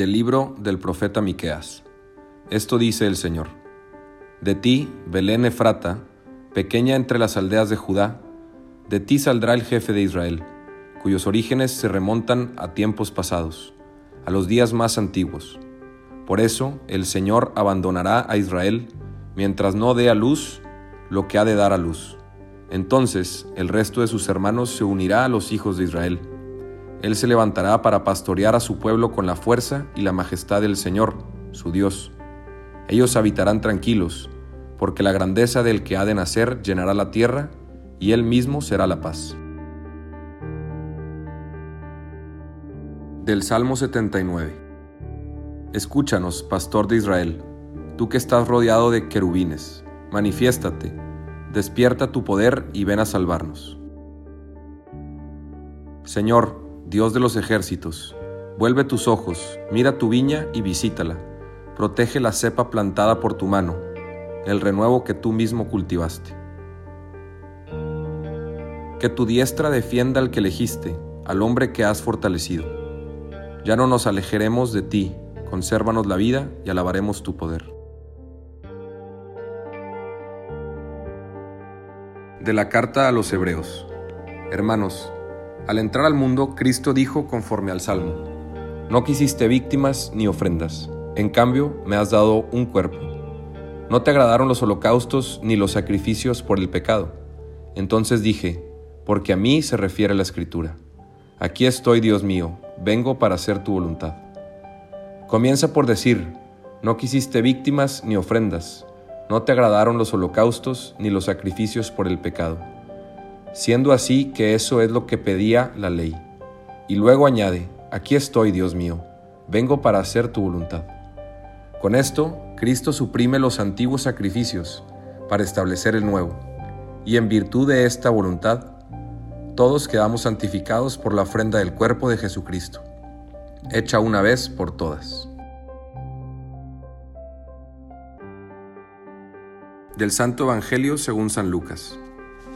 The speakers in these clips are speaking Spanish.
Del libro del profeta Miqueas. Esto dice el Señor: De ti, Belén Efrata, pequeña entre las aldeas de Judá, de ti saldrá el jefe de Israel, cuyos orígenes se remontan a tiempos pasados, a los días más antiguos. Por eso el Señor abandonará a Israel mientras no dé a luz lo que ha de dar a luz. Entonces el resto de sus hermanos se unirá a los hijos de Israel. Él se levantará para pastorear a su pueblo con la fuerza y la majestad del Señor, su Dios. Ellos habitarán tranquilos, porque la grandeza del que ha de nacer llenará la tierra, y él mismo será la paz. Del Salmo 79 Escúchanos, pastor de Israel, tú que estás rodeado de querubines, manifiéstate despierta tu poder y ven a salvarnos. Señor, Dios de los ejércitos, vuelve tus ojos, mira tu viña y visítala, protege la cepa plantada por tu mano, el renuevo que tú mismo cultivaste. Que tu diestra defienda al que elegiste, al hombre que has fortalecido. Ya no nos alejaremos de ti, consérvanos la vida y alabaremos tu poder. de la carta a los Hebreos. Hermanos, al entrar al mundo, Cristo dijo conforme al Salmo, No quisiste víctimas ni ofrendas, en cambio me has dado un cuerpo. No te agradaron los holocaustos ni los sacrificios por el pecado. Entonces dije, porque a mí se refiere la Escritura. Aquí estoy, Dios mío, vengo para hacer tu voluntad. Comienza por decir, no quisiste víctimas ni ofrendas, no te agradaron los holocaustos ni los sacrificios por el pecado, siendo así que eso es lo que pedía la ley. Y luego añade, aquí estoy, Dios mío, vengo para hacer tu voluntad. Con esto, Cristo suprime los antiguos sacrificios para establecer el nuevo, y en virtud de esta voluntad, todos quedamos santificados por la ofrenda del cuerpo de Jesucristo, hecha una vez por todas. Del Santo Evangelio según San Lucas.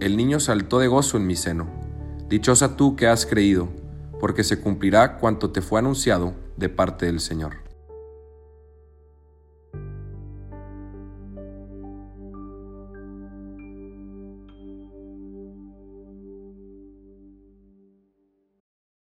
el niño saltó de gozo en mi seno. Dichosa tú que has creído, porque se cumplirá cuanto te fue anunciado de parte del Señor.